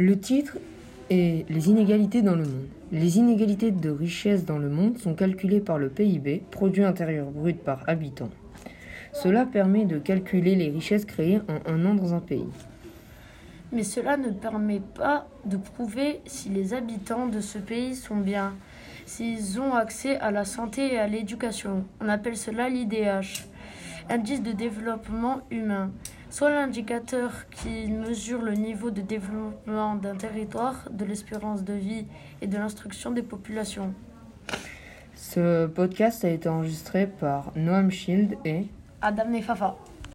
Le titre est Les inégalités dans le monde. Les inégalités de richesse dans le monde sont calculées par le PIB, produit intérieur brut par habitant. Cela permet de calculer les richesses créées en un an dans un pays. Mais cela ne permet pas de prouver si les habitants de ce pays sont bien, s'ils ont accès à la santé et à l'éducation. On appelle cela l'IDH, indice de développement humain, soit l'indicateur qui mesure le niveau de développement d'un territoire, de l'espérance de vie et de l'instruction des populations. Ce podcast a été enregistré par Noam Shield et Adam Nefafa.